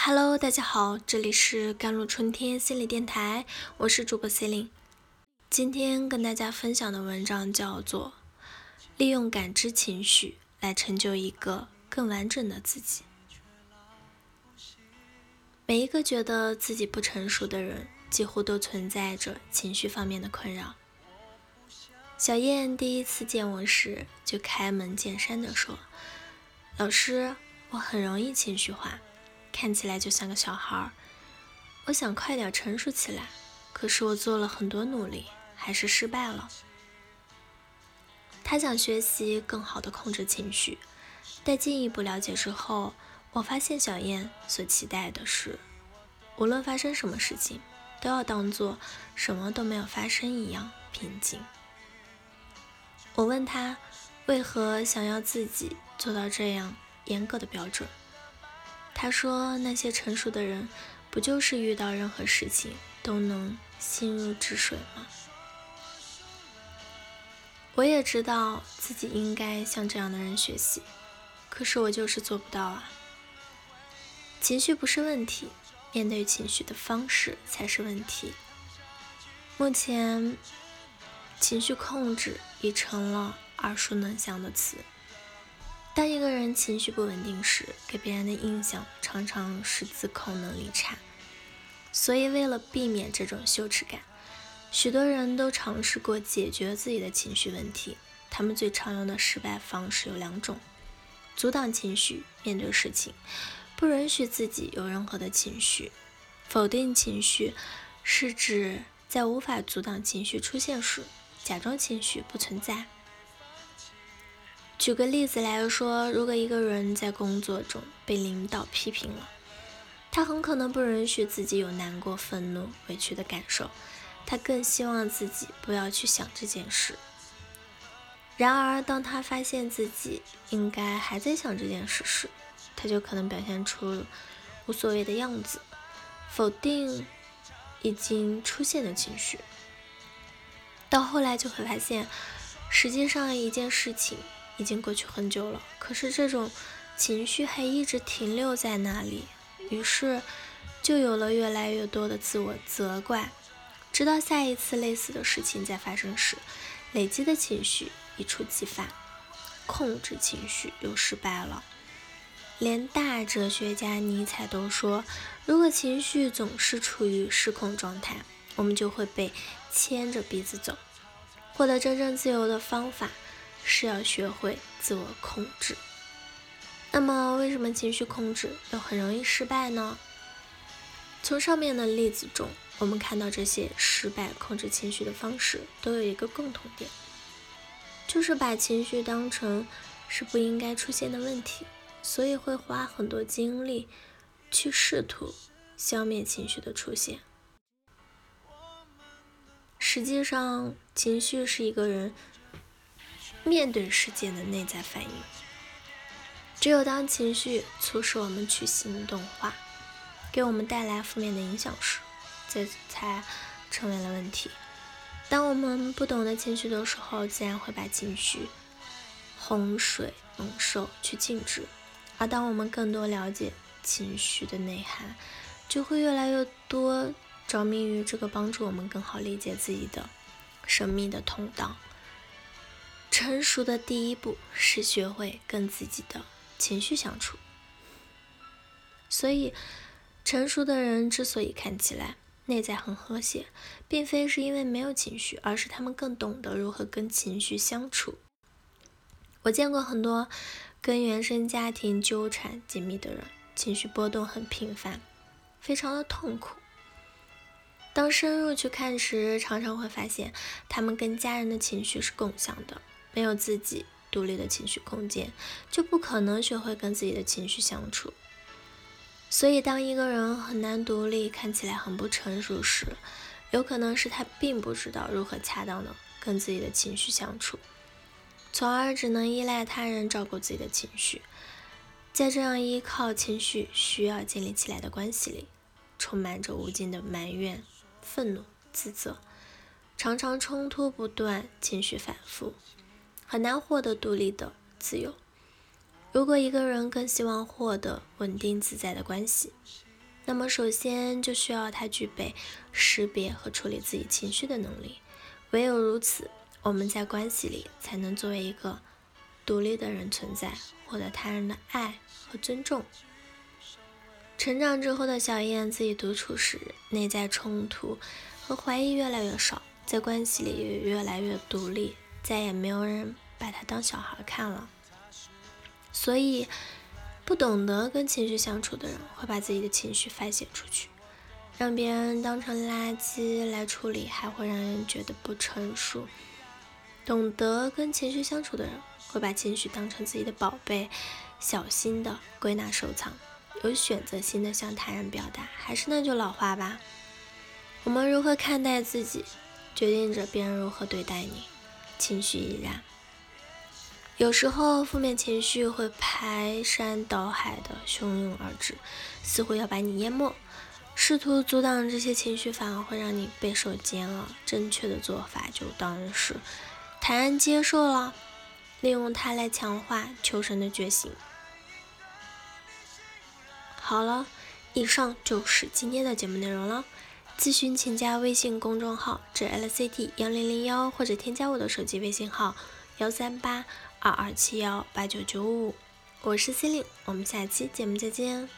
Hello，大家好，这里是甘露春天心理电台，我是主播 c e l i n e 今天跟大家分享的文章叫做《利用感知情绪来成就一个更完整的自己》。每一个觉得自己不成熟的人，几乎都存在着情绪方面的困扰。小燕第一次见我时，就开门见山的说：“老师，我很容易情绪化。”看起来就像个小孩儿，我想快点成熟起来，可是我做了很多努力，还是失败了。他想学习更好的控制情绪，在进一步了解之后，我发现小燕所期待的是，无论发生什么事情，都要当做什么都没有发生一样平静。我问他为何想要自己做到这样严格的标准。他说：“那些成熟的人，不就是遇到任何事情都能心如止水吗？”我也知道自己应该向这样的人学习，可是我就是做不到啊。情绪不是问题，面对情绪的方式才是问题。目前，情绪控制已成了耳熟能详的词。当一个人情绪不稳定时，给别人的印象常常是自控能力差。所以，为了避免这种羞耻感，许多人都尝试过解决自己的情绪问题。他们最常用的失败方式有两种：阻挡情绪，面对事情，不允许自己有任何的情绪；否定情绪，是指在无法阻挡情绪出现时，假装情绪不存在。举个例子来说，如果一个人在工作中被领导批评了，他很可能不允许自己有难过、愤怒、委屈的感受，他更希望自己不要去想这件事。然而，当他发现自己应该还在想这件事时，他就可能表现出无所谓的样子，否定已经出现的情绪。到后来就会发现，实际上一件事情。已经过去很久了，可是这种情绪还一直停留在那里，于是就有了越来越多的自我责怪，直到下一次类似的事情再发生时，累积的情绪一触即发，控制情绪又失败了。连大哲学家尼采都说，如果情绪总是处于失控状态，我们就会被牵着鼻子走。获得真正自由的方法。是要学会自我控制。那么，为什么情绪控制又很容易失败呢？从上面的例子中，我们看到这些失败控制情绪的方式都有一个共同点，就是把情绪当成是不应该出现的问题，所以会花很多精力去试图消灭情绪的出现。实际上，情绪是一个人。面对事件的内在反应，只有当情绪促使我们去行动化，给我们带来负面的影响时，这才成为了问题。当我们不懂得情绪的时候，自然会把情绪洪水猛兽去禁止；而当我们更多了解情绪的内涵，就会越来越多着迷于这个帮助我们更好理解自己的神秘的通道。成熟的第一步是学会跟自己的情绪相处。所以，成熟的人之所以看起来内在很和谐，并非是因为没有情绪，而是他们更懂得如何跟情绪相处。我见过很多跟原生家庭纠缠紧密的人，情绪波动很频繁，非常的痛苦。当深入去看时，常常会发现他们跟家人的情绪是共享的。没有自己独立的情绪空间，就不可能学会跟自己的情绪相处。所以，当一个人很难独立，看起来很不成熟时，有可能是他并不知道如何恰当的跟自己的情绪相处，从而只能依赖他人照顾自己的情绪。在这样依靠情绪需要建立起来的关系里，充满着无尽的埋怨、愤怒、自责，常常冲突不断，情绪反复。很难获得独立的自由。如果一个人更希望获得稳定自在的关系，那么首先就需要他具备识别和处理自己情绪的能力。唯有如此，我们在关系里才能作为一个独立的人存在，获得他人的爱和尊重。成长之后的小燕自己独处时，内在冲突和怀疑越来越少，在关系里也越来越独立，再也没有人把他当小孩看了。所以，不懂得跟情绪相处的人，会把自己的情绪发泄出去，让别人当成垃圾来处理，还会让人觉得不成熟。懂得跟情绪相处的人，会把情绪当成自己的宝贝，小心的归纳收藏。有选择性的向他人表达，还是那句老话吧，我们如何看待自己，决定着别人如何对待你。情绪依然，有时候负面情绪会排山倒海的汹涌而至，似乎要把你淹没。试图阻挡这些情绪，反而会让你备受煎熬。正确的做法就当然是坦然接受了，利用它来强化求生的决心。好了，以上就是今天的节目内容了。咨询请加微信公众号“ j l c t 幺零零幺”或者添加我的手机微信号幺三八二二七幺八九九五。我是司令，我们下期节目再见。